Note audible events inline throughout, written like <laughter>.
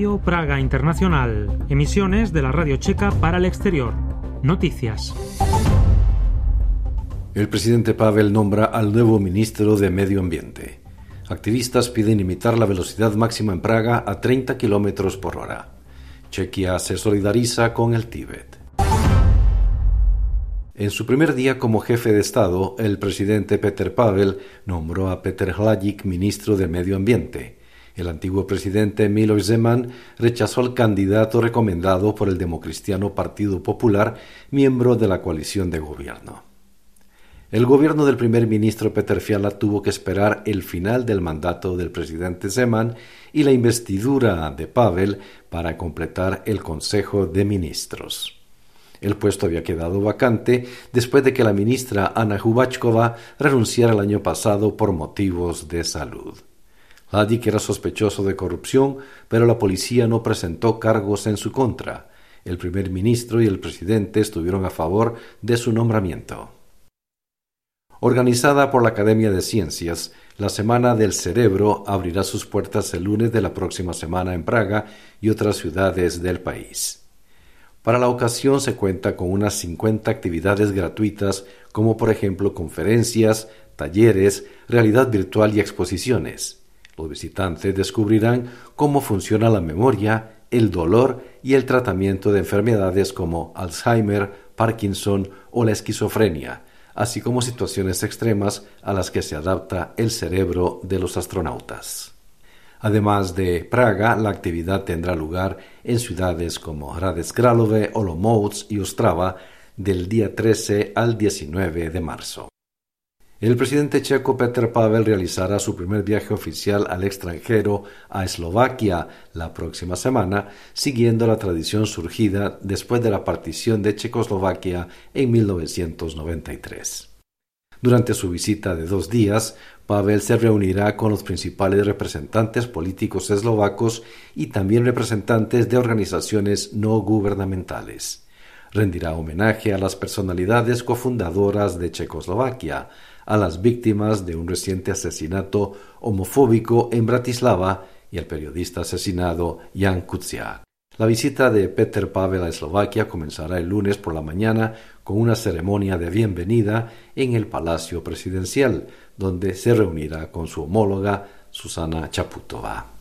Radio Praga Internacional, emisiones de la Radio Checa para el exterior. Noticias. El presidente Pavel nombra al nuevo ministro de Medio Ambiente. Activistas piden limitar la velocidad máxima en Praga a 30 kilómetros por hora. Chequia se solidariza con el Tíbet. En su primer día como jefe de Estado, el presidente Peter Pavel nombró a Peter Hlajic ministro de Medio Ambiente. El antiguo presidente Miloš Zeman rechazó al candidato recomendado por el democristiano Partido Popular, miembro de la coalición de gobierno. El gobierno del primer ministro Peter Fiala tuvo que esperar el final del mandato del presidente Zeman y la investidura de Pavel para completar el Consejo de Ministros. El puesto había quedado vacante después de que la ministra Ana Hubachkova renunciara el año pasado por motivos de salud. Que era sospechoso de corrupción, pero la policía no presentó cargos en su contra. El primer ministro y el presidente estuvieron a favor de su nombramiento. Organizada por la Academia de Ciencias, la Semana del Cerebro abrirá sus puertas el lunes de la próxima semana en Praga y otras ciudades del país. Para la ocasión se cuenta con unas 50 actividades gratuitas como por ejemplo conferencias, talleres, realidad virtual y exposiciones. Los visitantes descubrirán cómo funciona la memoria, el dolor y el tratamiento de enfermedades como Alzheimer, Parkinson o la esquizofrenia, así como situaciones extremas a las que se adapta el cerebro de los astronautas. Además de Praga, la actividad tendrá lugar en ciudades como Hradec Králové, Olomouc y Ostrava del día 13 al 19 de marzo. El presidente checo Petr Pavel realizará su primer viaje oficial al extranjero a Eslovaquia la próxima semana, siguiendo la tradición surgida después de la partición de Checoslovaquia en 1993. Durante su visita de dos días, Pavel se reunirá con los principales representantes políticos eslovacos y también representantes de organizaciones no gubernamentales. Rendirá homenaje a las personalidades cofundadoras de Checoslovaquia, a las víctimas de un reciente asesinato homofóbico en Bratislava y al periodista asesinado Jan Kuciak. La visita de Peter Pavel a Eslovaquia comenzará el lunes por la mañana con una ceremonia de bienvenida en el Palacio Presidencial, donde se reunirá con su homóloga Susana Chaputova.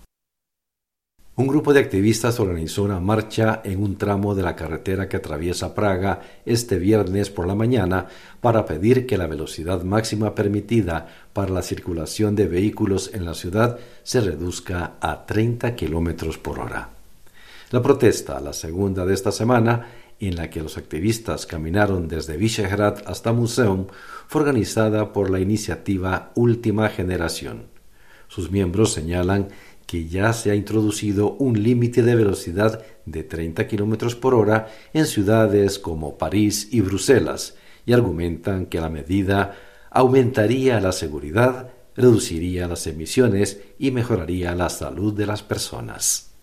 Un grupo de activistas organizó una marcha en un tramo de la carretera que atraviesa Praga este viernes por la mañana para pedir que la velocidad máxima permitida para la circulación de vehículos en la ciudad se reduzca a 30 kilómetros por hora. La protesta, la segunda de esta semana, en la que los activistas caminaron desde Visegrad hasta Museum, fue organizada por la iniciativa Última Generación. Sus miembros señalan que ya se ha introducido un límite de velocidad de 30 km por hora en ciudades como París y Bruselas y argumentan que la medida aumentaría la seguridad, reduciría las emisiones y mejoraría la salud de las personas.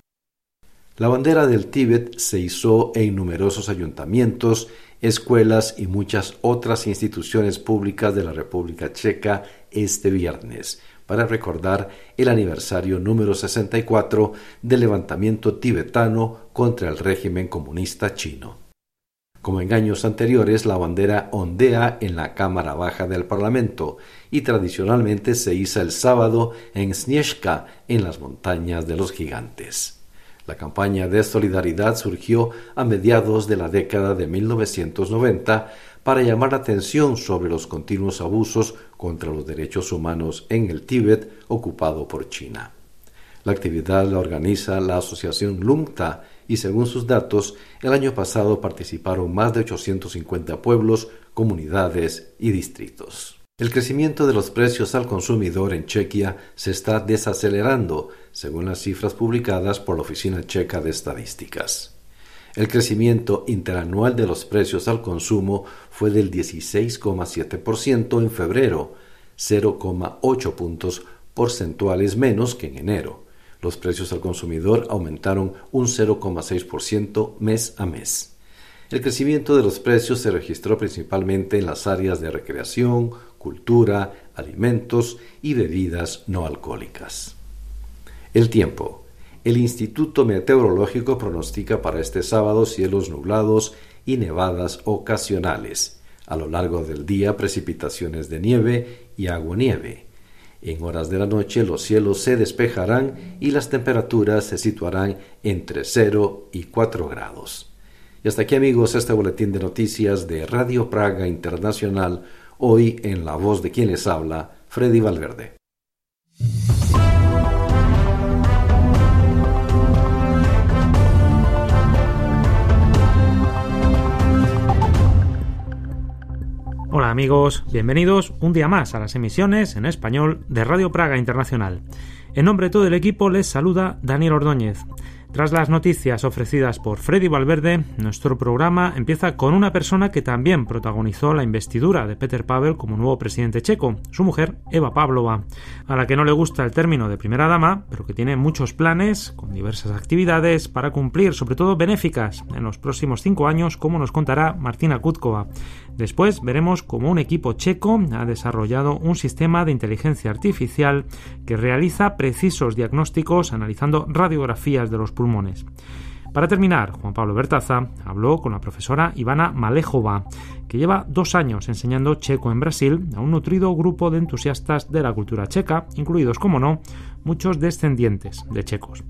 La bandera del Tíbet se izó en numerosos ayuntamientos, escuelas y muchas otras instituciones públicas de la República Checa este viernes, para recordar el aniversario número 64 del levantamiento tibetano contra el régimen comunista chino. Como en años anteriores, la bandera ondea en la Cámara Baja del Parlamento y tradicionalmente se iza el sábado en Snieshka, en las montañas de los gigantes. La campaña de solidaridad surgió a mediados de la década de 1990 para llamar la atención sobre los continuos abusos contra los derechos humanos en el Tíbet ocupado por China. La actividad la organiza la asociación LUMTA y según sus datos, el año pasado participaron más de 850 pueblos, comunidades y distritos. El crecimiento de los precios al consumidor en Chequia se está desacelerando, según las cifras publicadas por la Oficina Checa de Estadísticas. El crecimiento interanual de los precios al consumo fue del 16,7% en febrero, 0,8 puntos porcentuales menos que en enero. Los precios al consumidor aumentaron un 0,6% mes a mes. El crecimiento de los precios se registró principalmente en las áreas de recreación, cultura, alimentos y bebidas no alcohólicas. El tiempo. El Instituto Meteorológico pronostica para este sábado cielos nublados y nevadas ocasionales. A lo largo del día precipitaciones de nieve y agua-nieve. En horas de la noche los cielos se despejarán y las temperaturas se situarán entre 0 y 4 grados. Y hasta aquí amigos este boletín de noticias de Radio Praga Internacional, hoy en la voz de quien les habla, Freddy Valverde. Hola amigos, bienvenidos un día más a las emisiones en español de Radio Praga Internacional. En nombre de todo el equipo les saluda Daniel Ordóñez. Tras las noticias ofrecidas por Freddy Valverde, nuestro programa empieza con una persona que también protagonizó la investidura de Peter Pavel como nuevo presidente checo, su mujer Eva Pavlova, a la que no le gusta el término de primera dama, pero que tiene muchos planes con diversas actividades para cumplir, sobre todo benéficas, en los próximos cinco años, como nos contará Martina Kutkova. Después veremos cómo un equipo checo ha desarrollado un sistema de inteligencia artificial que realiza precisos diagnósticos analizando radiografías de los pulmones. Para terminar, Juan Pablo Bertaza habló con la profesora Ivana Malejova, que lleva dos años enseñando checo en Brasil a un nutrido grupo de entusiastas de la cultura checa, incluidos, como no, muchos descendientes de checos.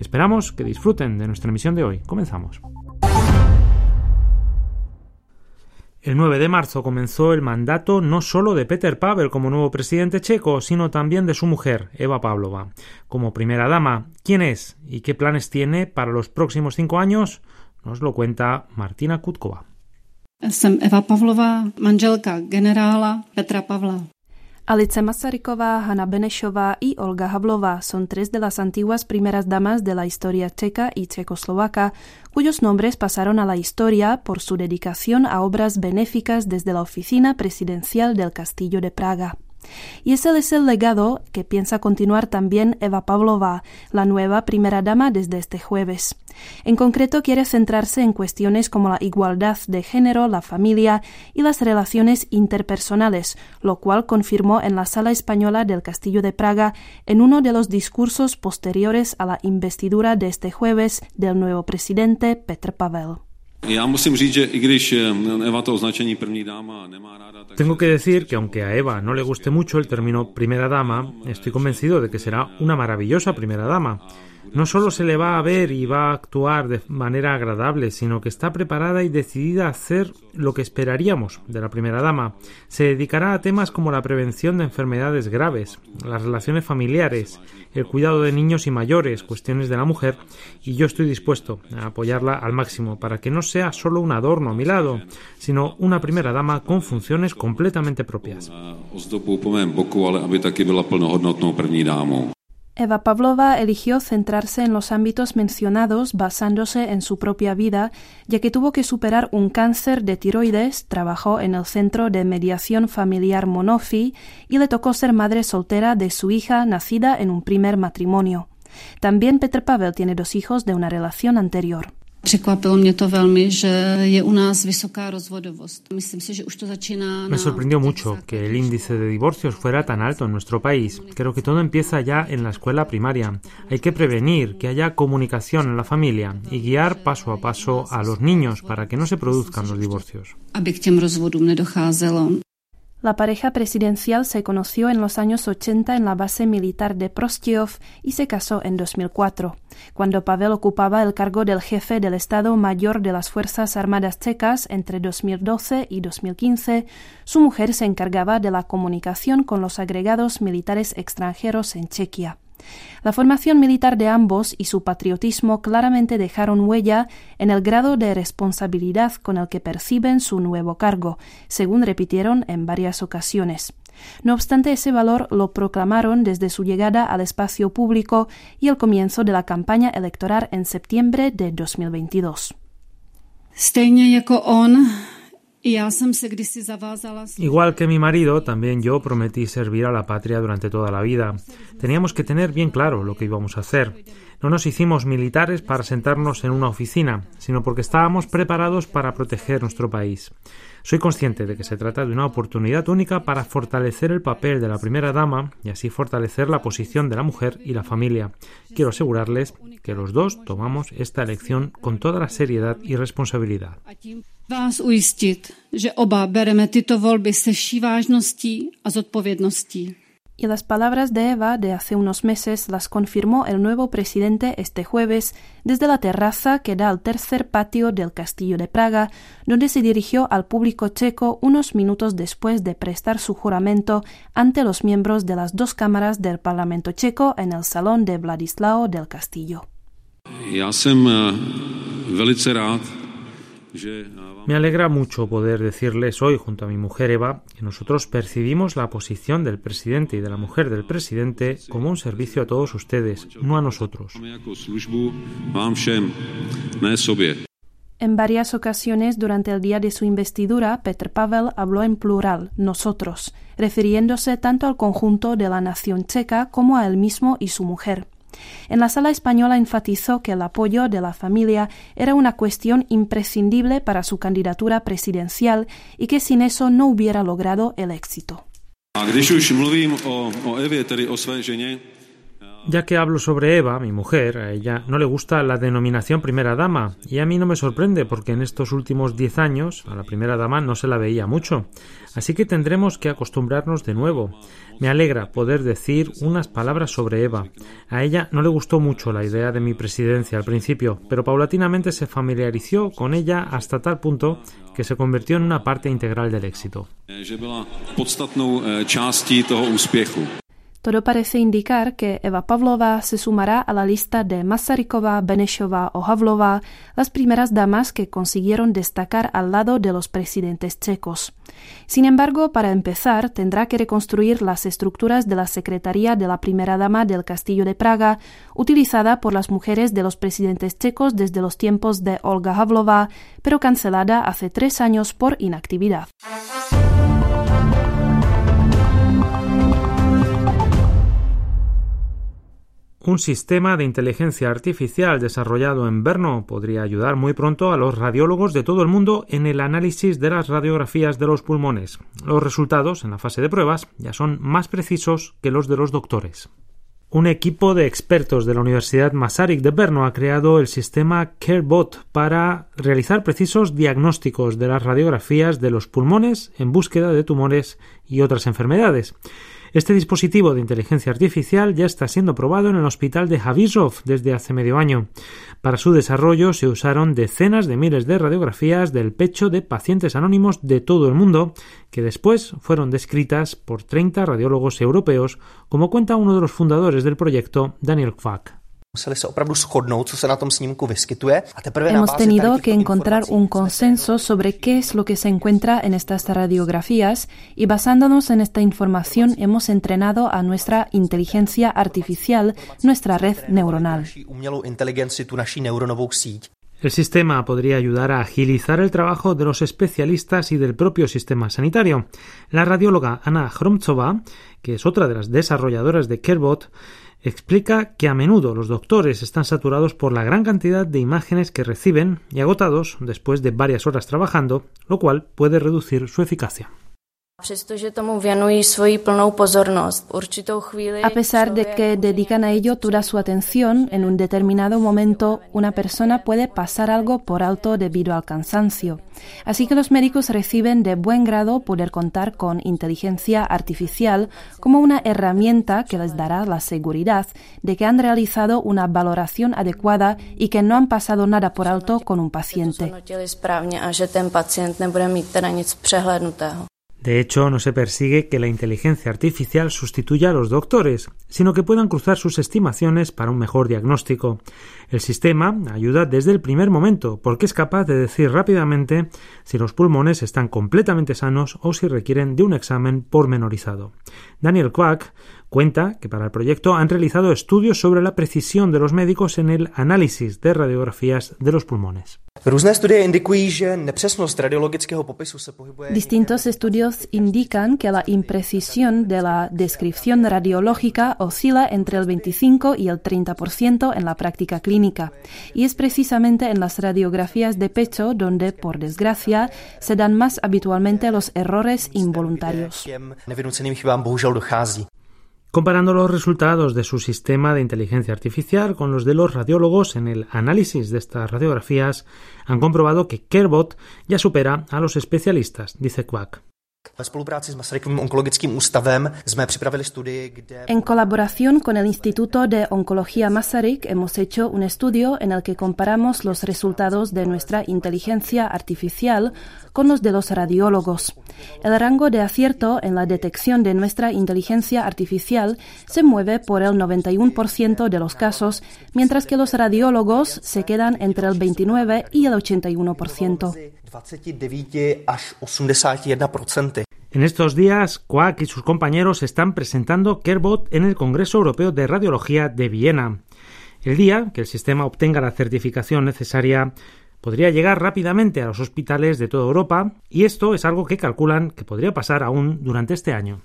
Esperamos que disfruten de nuestra emisión de hoy. Comenzamos. El 9 de marzo comenzó el mandato no solo de Peter Pavel como nuevo presidente checo, sino también de su mujer, Eva Pavlova. Como primera dama, ¿quién es y qué planes tiene para los próximos cinco años? Nos lo cuenta Martina Kutkova. Alice Masaryková, Hanna Benešová y Olga Havlova son tres de las antiguas primeras damas de la historia checa y checoslovaca, cuyos nombres pasaron a la historia por su dedicación a obras benéficas desde la oficina presidencial del Castillo de Praga. Y ese es el legado que piensa continuar también Eva Pavlova, la nueva primera dama desde este jueves. En concreto quiere centrarse en cuestiones como la igualdad de género, la familia y las relaciones interpersonales, lo cual confirmó en la sala española del Castillo de Praga en uno de los discursos posteriores a la investidura de este jueves del nuevo presidente Petr Pavel. Tengo que decir que aunque a Eva no le guste mucho el término primera dama, estoy convencido de que será una maravillosa primera dama. No solo se le va a ver y va a actuar de manera agradable, sino que está preparada y decidida a hacer lo que esperaríamos de la primera dama. Se dedicará a temas como la prevención de enfermedades graves, las relaciones familiares, el cuidado de niños y mayores, cuestiones de la mujer, y yo estoy dispuesto a apoyarla al máximo para que no sea solo un adorno a mi lado, sino una primera dama con funciones completamente propias. Eva Pavlova eligió centrarse en los ámbitos mencionados basándose en su propia vida, ya que tuvo que superar un cáncer de tiroides, trabajó en el Centro de Mediación Familiar Monofi y le tocó ser madre soltera de su hija nacida en un primer matrimonio. También Petr Pavel tiene dos hijos de una relación anterior. Me sorprendió mucho que el índice de divorcios fuera tan alto en nuestro país. Creo que todo empieza ya en la escuela primaria. Hay que prevenir que haya comunicación en la familia y guiar paso a paso a los niños para que no se produzcan los divorcios. La pareja presidencial se conoció en los años 80 en la base militar de Prostiov y se casó en 2004. Cuando Pavel ocupaba el cargo del jefe del Estado Mayor de las Fuerzas Armadas Checas entre 2012 y 2015, su mujer se encargaba de la comunicación con los agregados militares extranjeros en Chequia. La formación militar de ambos y su patriotismo claramente dejaron huella en el grado de responsabilidad con el que perciben su nuevo cargo, según repitieron en varias ocasiones. No obstante, ese valor lo proclamaron desde su llegada al espacio público y el comienzo de la campaña electoral en septiembre de 2022. Igual que mi marido, también yo prometí servir a la patria durante toda la vida. Teníamos que tener bien claro lo que íbamos a hacer. No nos hicimos militares para sentarnos en una oficina, sino porque estábamos preparados para proteger nuestro país. Soy consciente de que se trata de una oportunidad única para fortalecer el papel de la primera dama y así fortalecer la posición de la mujer y la familia. Quiero asegurarles que los dos tomamos esta elección con toda la seriedad y responsabilidad. Y las palabras de Eva de hace unos meses las confirmó el nuevo presidente este jueves desde la terraza que da al tercer patio del Castillo de Praga, donde se dirigió al público checo unos minutos después de prestar su juramento ante los miembros de las dos cámaras del Parlamento checo en el salón de Vladislao del Castillo. Me alegra mucho poder decirles hoy, junto a mi mujer Eva, que nosotros percibimos la posición del presidente y de la mujer del presidente como un servicio a todos ustedes, no a nosotros. En varias ocasiones durante el día de su investidura, Petr Pavel habló en plural, nosotros, refiriéndose tanto al conjunto de la nación checa como a él mismo y su mujer. En la sala española enfatizó que el apoyo de la familia era una cuestión imprescindible para su candidatura presidencial y que sin eso no hubiera logrado el éxito. Ya que hablo sobre Eva, mi mujer, a ella no le gusta la denominación primera dama, y a mí no me sorprende porque en estos últimos diez años a la primera dama no se la veía mucho. Así que tendremos que acostumbrarnos de nuevo. Me alegra poder decir unas palabras sobre Eva. A ella no le gustó mucho la idea de mi presidencia al principio, pero paulatinamente se familiarizó con ella hasta tal punto que se convirtió en una parte integral del éxito. Todo parece indicar que Eva Pavlova se sumará a la lista de Masarykova, Benešova o Havlova, las primeras damas que consiguieron destacar al lado de los presidentes checos. Sin embargo, para empezar, tendrá que reconstruir las estructuras de la Secretaría de la Primera Dama del Castillo de Praga, utilizada por las mujeres de los presidentes checos desde los tiempos de Olga Havlova, pero cancelada hace tres años por inactividad. Un sistema de inteligencia artificial desarrollado en Brno podría ayudar muy pronto a los radiólogos de todo el mundo en el análisis de las radiografías de los pulmones. Los resultados en la fase de pruebas ya son más precisos que los de los doctores. Un equipo de expertos de la Universidad Masaryk de Brno ha creado el sistema CareBot para realizar precisos diagnósticos de las radiografías de los pulmones en búsqueda de tumores y otras enfermedades. Este dispositivo de inteligencia artificial ya está siendo probado en el hospital de Javisov desde hace medio año. Para su desarrollo se usaron decenas de miles de radiografías del pecho de pacientes anónimos de todo el mundo, que después fueron descritas por 30 radiólogos europeos, como cuenta uno de los fundadores del proyecto, Daniel Kwak. Hemos tenido que encontrar un consenso sobre qué es lo que se encuentra en estas radiografías y basándonos en esta información hemos entrenado a nuestra inteligencia artificial, nuestra red neuronal. El sistema podría ayudar a agilizar el trabajo de los especialistas y del propio sistema sanitario. La radióloga Ana Hromtsova, que es otra de las desarrolladoras de CareBot, explica que a menudo los doctores están saturados por la gran cantidad de imágenes que reciben y agotados después de varias horas trabajando, lo cual puede reducir su eficacia. A pesar de que dedican a ello toda su atención, en un determinado momento una persona puede pasar algo por alto debido al cansancio. Así que los médicos reciben de buen grado poder contar con inteligencia artificial como una herramienta que les dará la seguridad de que han realizado una valoración adecuada y que no han pasado nada por alto con un paciente. De hecho, no se persigue que la inteligencia artificial sustituya a los doctores, sino que puedan cruzar sus estimaciones para un mejor diagnóstico. El sistema ayuda desde el primer momento, porque es capaz de decir rápidamente si los pulmones están completamente sanos o si requieren de un examen pormenorizado. Daniel Quack Cuenta que para el proyecto han realizado estudios sobre la precisión de los médicos en el análisis de radiografías de los pulmones. Distintos estudios indican que la imprecisión de la descripción radiológica oscila entre el 25 y el 30% en la práctica clínica. Y es precisamente en las radiografías de pecho donde, por desgracia, se dan más habitualmente los errores involuntarios. Comparando los resultados de su sistema de inteligencia artificial con los de los radiólogos en el análisis de estas radiografías, han comprobado que Kerbot ya supera a los especialistas, dice Quack. En colaboración con el Instituto de Oncología Masaryk hemos hecho un estudio en el que comparamos los resultados de nuestra inteligencia artificial con los de los radiólogos. El rango de acierto en la detección de nuestra inteligencia artificial se mueve por el 91% de los casos, mientras que los radiólogos se quedan entre el 29 y el 81%. En estos días, Quack y sus compañeros están presentando Kerbot en el Congreso Europeo de Radiología de Viena. El día que el sistema obtenga la certificación necesaria, podría llegar rápidamente a los hospitales de toda Europa y esto es algo que calculan que podría pasar aún durante este año.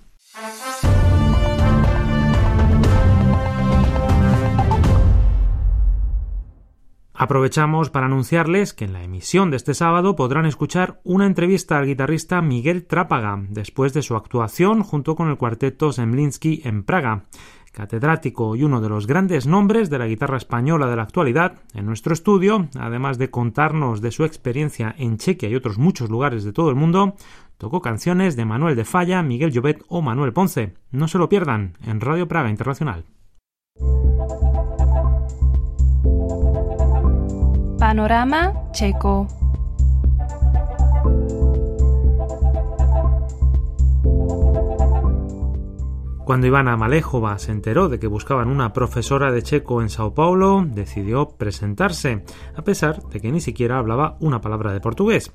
Aprovechamos para anunciarles que en la emisión de este sábado podrán escuchar una entrevista al guitarrista Miguel Trápaga después de su actuación junto con el cuarteto Zemlinsky en Praga. Catedrático y uno de los grandes nombres de la guitarra española de la actualidad, en nuestro estudio, además de contarnos de su experiencia en Chequia y otros muchos lugares de todo el mundo, tocó canciones de Manuel de Falla, Miguel Llobet o Manuel Ponce. No se lo pierdan en Radio Praga Internacional. Panorama checo. Cuando Ivana Malejova se enteró de que buscaban una profesora de checo en Sao Paulo, decidió presentarse, a pesar de que ni siquiera hablaba una palabra de portugués.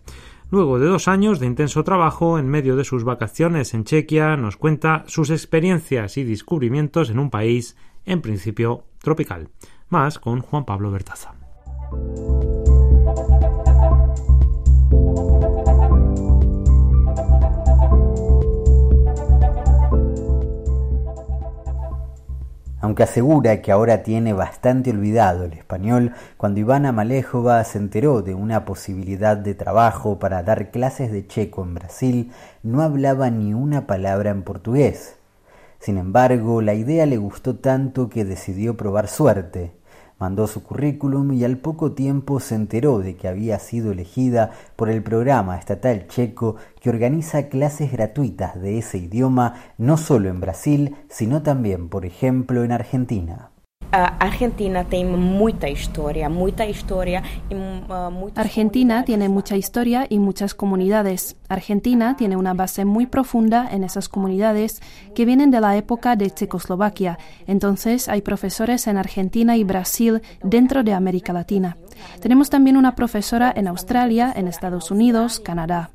Luego de dos años de intenso trabajo, en medio de sus vacaciones en Chequia, nos cuenta sus experiencias y descubrimientos en un país, en principio, tropical. Más con Juan Pablo Bertaza. Aunque asegura que ahora tiene bastante olvidado el español, cuando Ivana Malejova se enteró de una posibilidad de trabajo para dar clases de checo en Brasil, no hablaba ni una palabra en portugués. Sin embargo, la idea le gustó tanto que decidió probar suerte mandó su currículum y al poco tiempo se enteró de que había sido elegida por el programa estatal checo que organiza clases gratuitas de ese idioma no solo en Brasil, sino también, por ejemplo, en Argentina. Argentina tiene mucha historia, mucha historia Argentina tiene mucha historia y muchas comunidades. Argentina tiene una base muy profunda en esas comunidades que vienen de la época de Checoslovaquia. Entonces hay profesores en Argentina y Brasil dentro de América Latina. Tenemos también una profesora en Australia, en Estados Unidos, Canadá.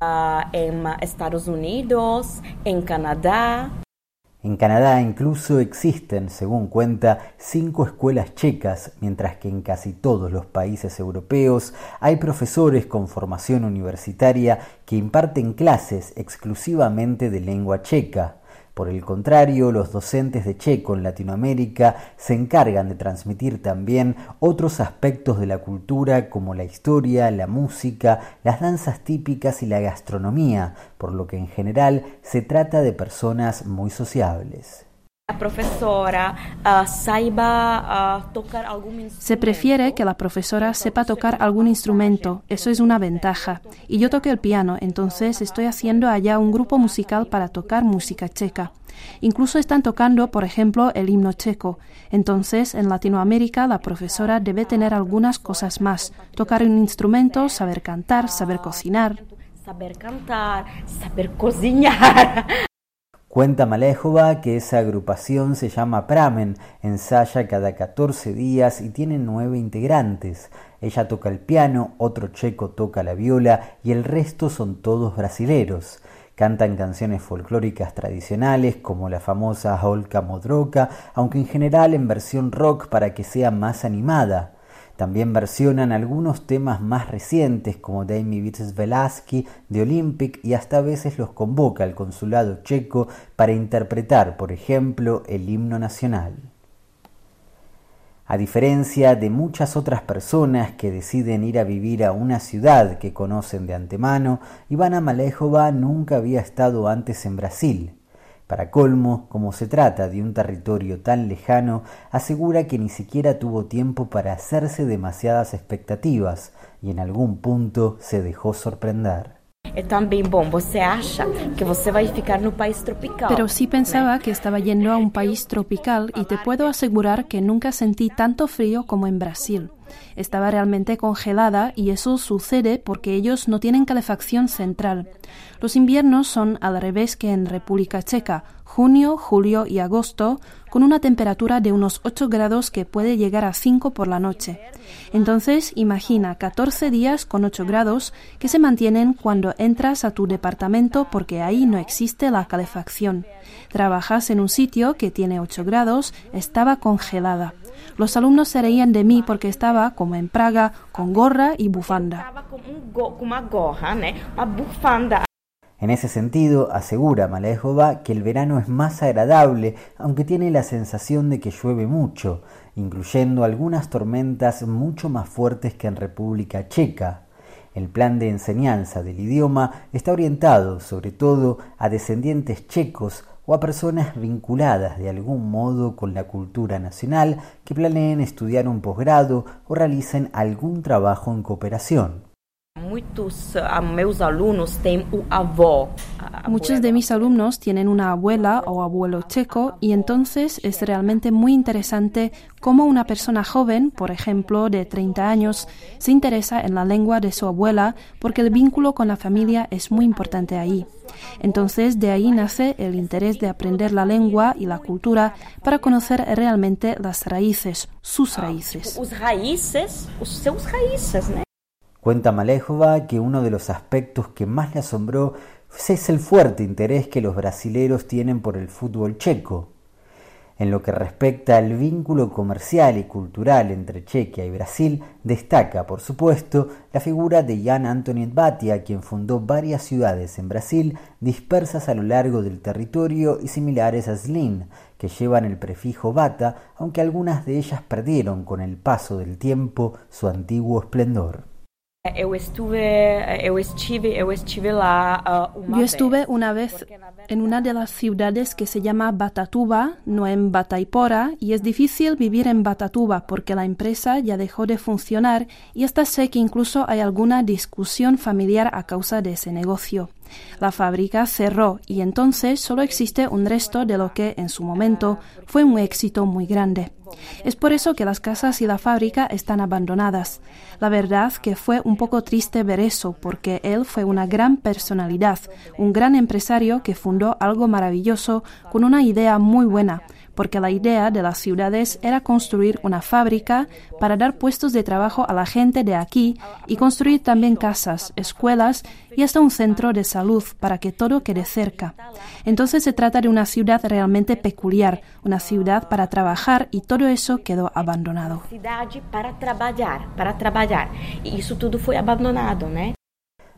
Ah, en Estados Unidos, en Canadá. En Canadá incluso existen, según cuenta, cinco escuelas checas, mientras que en casi todos los países europeos hay profesores con formación universitaria que imparten clases exclusivamente de lengua checa. Por el contrario, los docentes de checo en Latinoamérica se encargan de transmitir también otros aspectos de la cultura como la historia, la música, las danzas típicas y la gastronomía, por lo que en general se trata de personas muy sociables. Profesora ah, ah, tocar algún Se prefiere que la profesora sepa tocar algún instrumento, eso es una ventaja. Y yo toqué el piano, entonces estoy haciendo allá un grupo musical para tocar música checa. Incluso están tocando, por ejemplo, el himno checo. Entonces, en Latinoamérica, la profesora debe tener algunas cosas más. Tocar un instrumento, saber cantar, saber cocinar. Saber cantar, saber cocinar. <laughs> Cuenta Malejova que esa agrupación se llama Pramen, ensaya cada 14 días y tiene nueve integrantes. Ella toca el piano, otro checo toca la viola y el resto son todos brasileros. Cantan canciones folclóricas tradicionales como la famosa Holka Modroka, aunque en general en versión rock para que sea más animada. También versionan algunos temas más recientes como Dami Vitz Velaski de Olympic y hasta a veces los convoca el consulado checo para interpretar, por ejemplo, el himno nacional. A diferencia de muchas otras personas que deciden ir a vivir a una ciudad que conocen de antemano, Ivana Malejova nunca había estado antes en Brasil. Para colmo, como se trata de un territorio tan lejano, asegura que ni siquiera tuvo tiempo para hacerse demasiadas expectativas y en algún punto se dejó sorprender. Pero sí pensaba que estaba yendo a un país tropical y te puedo asegurar que nunca sentí tanto frío como en Brasil. Estaba realmente congelada y eso sucede porque ellos no tienen calefacción central. Los inviernos son al revés que en República Checa, junio, julio y agosto, con una temperatura de unos 8 grados que puede llegar a 5 por la noche. Entonces, imagina 14 días con 8 grados que se mantienen cuando entras a tu departamento porque ahí no existe la calefacción. Trabajas en un sitio que tiene 8 grados, estaba congelada. Los alumnos se reían de mí porque estaba, como en Praga, con gorra y bufanda. En ese sentido, asegura Malejova que el verano es más agradable, aunque tiene la sensación de que llueve mucho, incluyendo algunas tormentas mucho más fuertes que en República Checa. El plan de enseñanza del idioma está orientado sobre todo a descendientes checos o a personas vinculadas de algún modo con la cultura nacional que planeen estudiar un posgrado o realicen algún trabajo en cooperación. Muchos de mis alumnos tienen una abuela o abuelo checo y entonces es realmente muy interesante cómo una persona joven, por ejemplo de 30 años, se interesa en la lengua de su abuela porque el vínculo con la familia es muy importante ahí. Entonces de ahí nace el interés de aprender la lengua y la cultura para conocer realmente las raíces, sus raíces. Cuenta Malejova que uno de los aspectos que más le asombró es el fuerte interés que los brasileros tienen por el fútbol checo. En lo que respecta al vínculo comercial y cultural entre Chequia y Brasil, destaca, por supuesto, la figura de Jan Antoniet Batia, quien fundó varias ciudades en Brasil dispersas a lo largo del territorio y similares a Slin, que llevan el prefijo Bata, aunque algunas de ellas perdieron con el paso del tiempo su antiguo esplendor. Yo estuve una vez en una de las ciudades que se llama Batatuba, no en Bataipora, y es difícil vivir en Batatuba porque la empresa ya dejó de funcionar y hasta sé que incluso hay alguna discusión familiar a causa de ese negocio. La fábrica cerró y entonces solo existe un resto de lo que en su momento fue un éxito muy grande. Es por eso que las casas y la fábrica están abandonadas. La verdad que fue un poco triste ver eso, porque él fue una gran personalidad, un gran empresario que fundó algo maravilloso con una idea muy buena, porque la idea de las ciudades era construir una fábrica para dar puestos de trabajo a la gente de aquí y construir también casas, escuelas y hasta un centro de salud para que todo quede cerca. Entonces se trata de una ciudad realmente peculiar, una ciudad para trabajar y todo eso quedó abandonado. Para trabajar, para trabajar. Y eso todo fue abandonado, ¿no?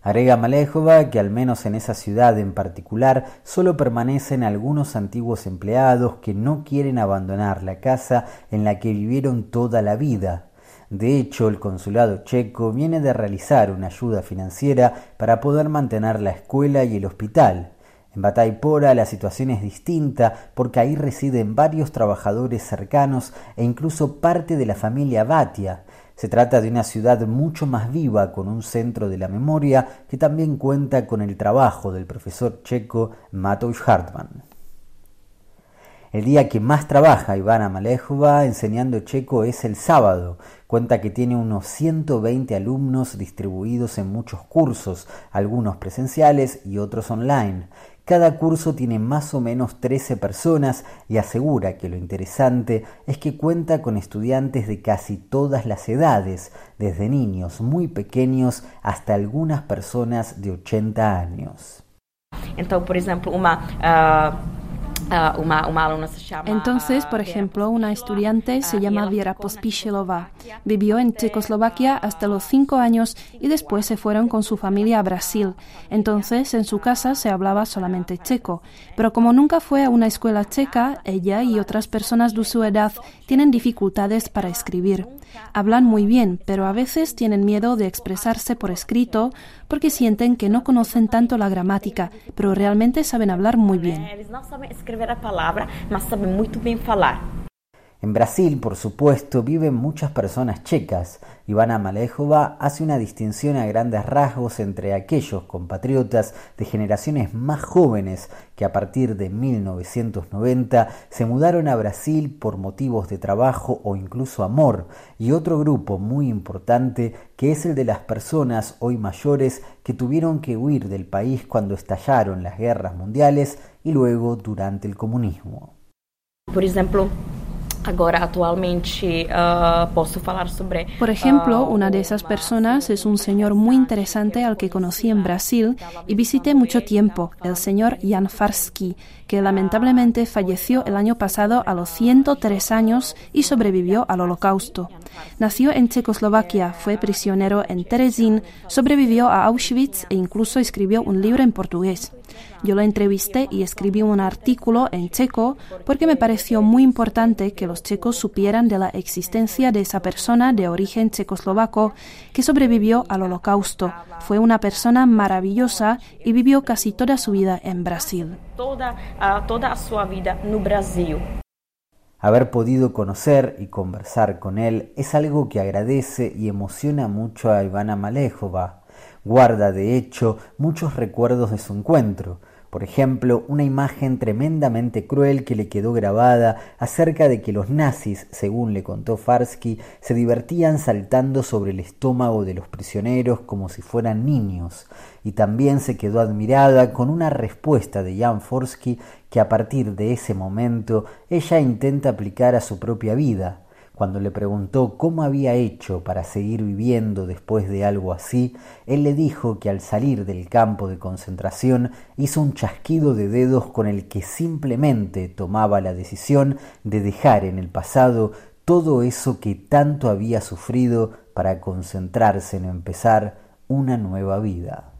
Agrega Malejova que al menos en esa ciudad en particular solo permanecen algunos antiguos empleados que no quieren abandonar la casa en la que vivieron toda la vida. De hecho, el consulado checo viene de realizar una ayuda financiera para poder mantener la escuela y el hospital. En Bataipora la situación es distinta porque ahí residen varios trabajadores cercanos e incluso parte de la familia Batia. Se trata de una ciudad mucho más viva, con un centro de la memoria que también cuenta con el trabajo del profesor checo Mateusz Hartmann. El día que más trabaja Ivana Malejova enseñando checo es el sábado. Cuenta que tiene unos 120 alumnos distribuidos en muchos cursos, algunos presenciales y otros online. Cada curso tiene más o menos 13 personas y asegura que lo interesante es que cuenta con estudiantes de casi todas las edades, desde niños muy pequeños hasta algunas personas de 80 años. Então, por exemplo, uma uh, Entonces, por ejemplo, una estudiante se llama Viera Pospíšelová. Vivió en Checoslovaquia hasta los cinco años y después se fueron con su familia a Brasil. Entonces, en su casa se hablaba solamente checo. Pero como nunca fue a una escuela checa, ella y otras personas de su edad tienen dificultades para escribir. Hablan muy bien, pero a veces tienen miedo de expresarse por escrito porque sienten que no conocen tanto la gramática, pero realmente saben hablar muy bien. En Brasil, por supuesto, viven muchas personas checas. Ivana Malejova hace una distinción a grandes rasgos entre aquellos compatriotas de generaciones más jóvenes que a partir de 1990 se mudaron a Brasil por motivos de trabajo o incluso amor, y otro grupo muy importante que es el de las personas hoy mayores que tuvieron que huir del país cuando estallaron las guerras mundiales y luego durante el comunismo. Por ejemplo, Ah, Por ejemplo, ah, una de esas personas es un señor muy interesante al que conocí en Brasil y visité mucho tiempo, el señor Jan Farsky, que lamentablemente falleció el año pasado a los 103 años y sobrevivió al holocausto. Nació en Checoslovaquia, fue prisionero en Terezín, sobrevivió a Auschwitz e incluso escribió un libro en portugués. Yo lo entrevisté y escribí un artículo en checo porque me pareció muy importante que los checos supieran de la existencia de esa persona de origen checoslovaco que sobrevivió al holocausto. Fue una persona maravillosa y vivió casi toda su vida en Brasil. Toda, toda su vida en Brasil. Haber podido conocer y conversar con él es algo que agradece y emociona mucho a Ivana Malejova. Guarda, de hecho, muchos recuerdos de su encuentro. Por ejemplo, una imagen tremendamente cruel que le quedó grabada acerca de que los nazis, según le contó Farsky, se divertían saltando sobre el estómago de los prisioneros como si fueran niños, y también se quedó admirada con una respuesta de Jan Forsky que a partir de ese momento ella intenta aplicar a su propia vida. Cuando le preguntó cómo había hecho para seguir viviendo después de algo así, él le dijo que al salir del campo de concentración hizo un chasquido de dedos con el que simplemente tomaba la decisión de dejar en el pasado todo eso que tanto había sufrido para concentrarse en empezar una nueva vida.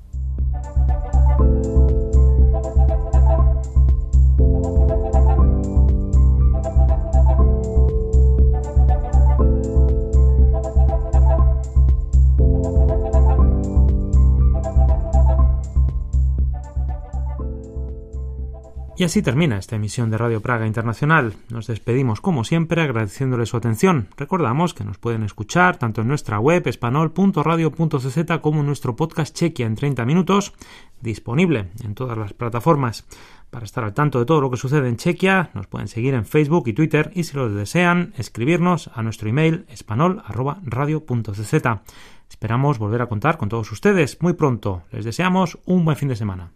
Y así termina esta emisión de Radio Praga Internacional. Nos despedimos como siempre agradeciéndole su atención. Recordamos que nos pueden escuchar tanto en nuestra web espanol.radio.cz como en nuestro podcast Chequia en 30 minutos, disponible en todas las plataformas. Para estar al tanto de todo lo que sucede en Chequia, nos pueden seguir en Facebook y Twitter y si lo desean, escribirnos a nuestro email espanol.radio.cz. Esperamos volver a contar con todos ustedes muy pronto. Les deseamos un buen fin de semana.